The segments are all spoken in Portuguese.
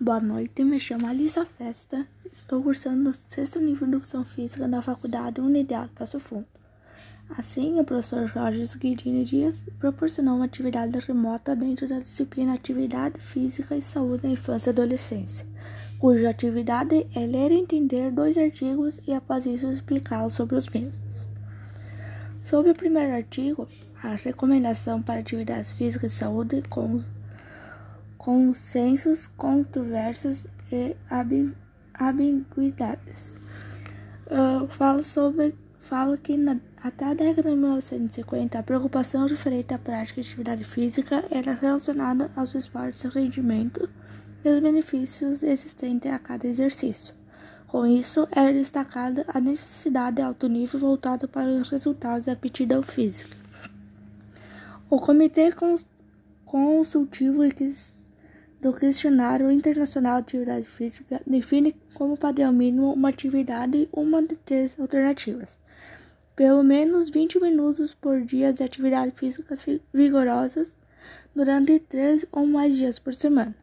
Boa noite, me chamo Alissa Festa. Estou cursando o sexto nível de Educação Física na Faculdade Unidade Passo Fundo. Assim, o professor Jorge Guidini Dias proporcionou uma atividade remota dentro da disciplina Atividade Física e Saúde da Infância e Adolescência, cuja atividade é ler e entender dois artigos e, após isso, explicá-los sobre os mesmos. Sobre o primeiro artigo, a recomendação para atividades físicas e saúde com consensos, controvérsias e ambiguidades. Uh, falo sobre fala que na, até a década de 1950 a preocupação referente à prática de atividade física era relacionada aos esportes de rendimento e os benefícios existentes a cada exercício. Com isso, era destacada a necessidade de alto nível voltado para os resultados da aptidão física. O Comitê Consultivo do Questionário Internacional de Atividade Física define como padrão mínimo uma atividade uma de três alternativas pelo menos 20 minutos por dia de atividade física vigorosas durante 3 ou mais dias por semana.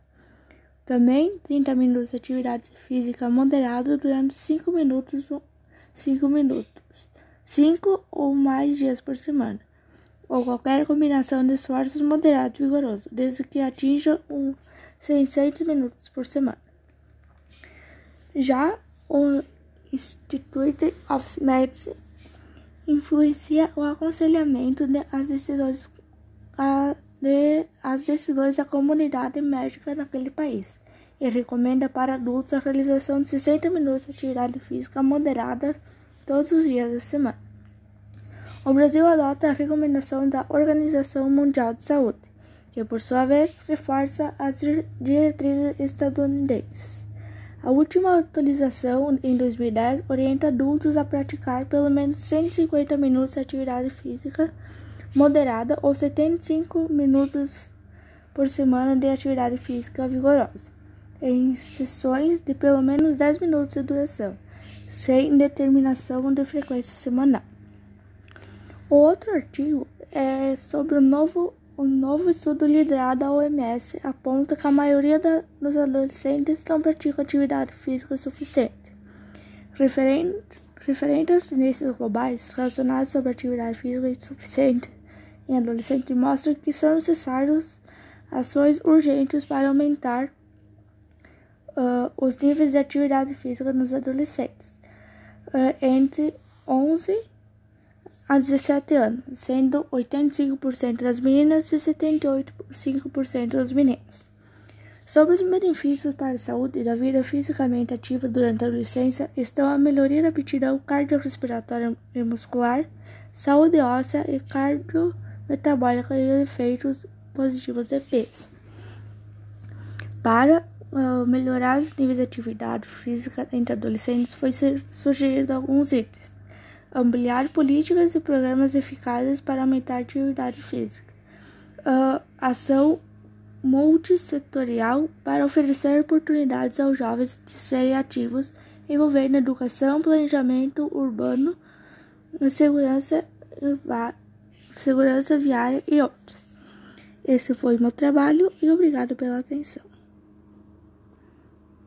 Também 30 minutos de atividade física moderada durante 5 minutos, 5 minutos, 5 ou mais dias por semana, ou qualquer combinação de esforços moderados e vigorosos, desde que atinja um 600 minutos por semana. Já o Institute of Medicine influencia o aconselhamento de as decisões, a, de, as decisões da comunidade médica naquele país e recomenda para adultos a realização de 60 minutos de atividade física moderada todos os dias da semana. O Brasil adota a recomendação da Organização Mundial de Saúde, que por sua vez reforça as diretrizes estadunidenses. A última atualização, em 2010, orienta adultos a praticar pelo menos 150 minutos de atividade física moderada ou 75 minutos por semana de atividade física vigorosa, em sessões de pelo menos 10 minutos de duração, sem determinação de frequência semanal. O outro artigo é sobre o novo um novo estudo liderado da OMS aponta que a maioria da, dos adolescentes não pratica atividade física suficiente. Referentes, referentes tendências globais relacionadas sobre atividade física insuficiente em adolescentes mostram que são necessárias ações urgentes para aumentar uh, os níveis de atividade física nos adolescentes uh, entre 11 a 17 anos, sendo 85% das meninas e 78,5% dos meninos. Sobre os benefícios para a saúde da vida fisicamente ativa durante a adolescência estão a melhoria da aptidão cardiorrespiratória e muscular, saúde óssea e cardiometabólica e os efeitos positivos de peso. Para uh, melhorar os níveis de atividade física entre adolescentes, foi sugerido alguns itens ampliar políticas e programas eficazes para aumentar a atividade física. Uh, ação multissetorial para oferecer oportunidades aos jovens de serem ativos, envolvendo educação, planejamento urbano, segurança, segurança viária e outros. Esse foi meu trabalho e obrigado pela atenção.